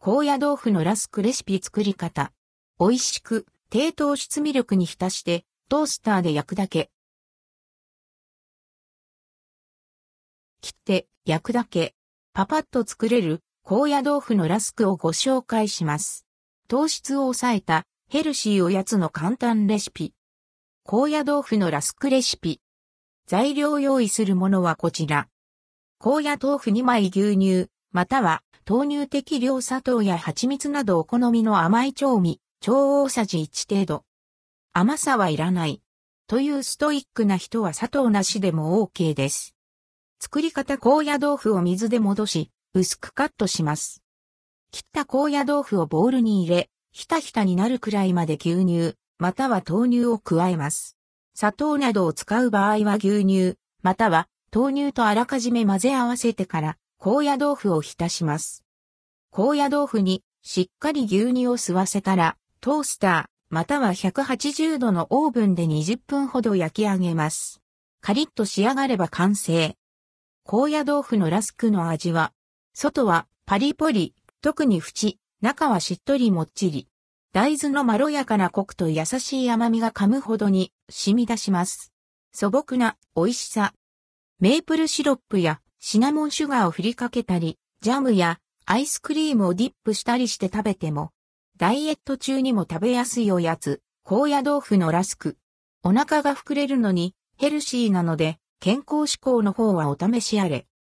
高野豆腐のラスクレシピ作り方。美味しく、低糖質ミルクに浸して、トースターで焼くだけ。切って、焼くだけ。パパッと作れる、高野豆腐のラスクをご紹介します。糖質を抑えた、ヘルシーおやつの簡単レシピ。高野豆腐のラスクレシピ。材料用意するものはこちら。高野豆腐2枚牛乳、または豆乳適量砂糖や蜂蜜などお好みの甘い調味、超大さじ1程度。甘さはいらない。というストイックな人は砂糖なしでも OK です。作り方高野豆腐を水で戻し、薄くカットします。切った高野豆腐をボウルに入れ、ひたひたになるくらいまで牛乳、または豆乳を加えます。砂糖などを使う場合は牛乳、または豆乳とあらかじめ混ぜ合わせてから高野豆腐を浸します。高野豆腐にしっかり牛乳を吸わせたらトースターまたは180度のオーブンで20分ほど焼き上げます。カリッと仕上がれば完成。高野豆腐のラスクの味は、外はパリポリ、特に縁、中はしっとりもっちり。大豆のまろやかなコクと優しい甘みが噛むほどに染み出します。素朴な美味しさ。メープルシロップやシナモンシュガーを振りかけたり、ジャムやアイスクリームをディップしたりして食べても、ダイエット中にも食べやすいおやつ、高野豆腐のラスク。お腹が膨れるのにヘルシーなので健康志向の方はお試しあれ。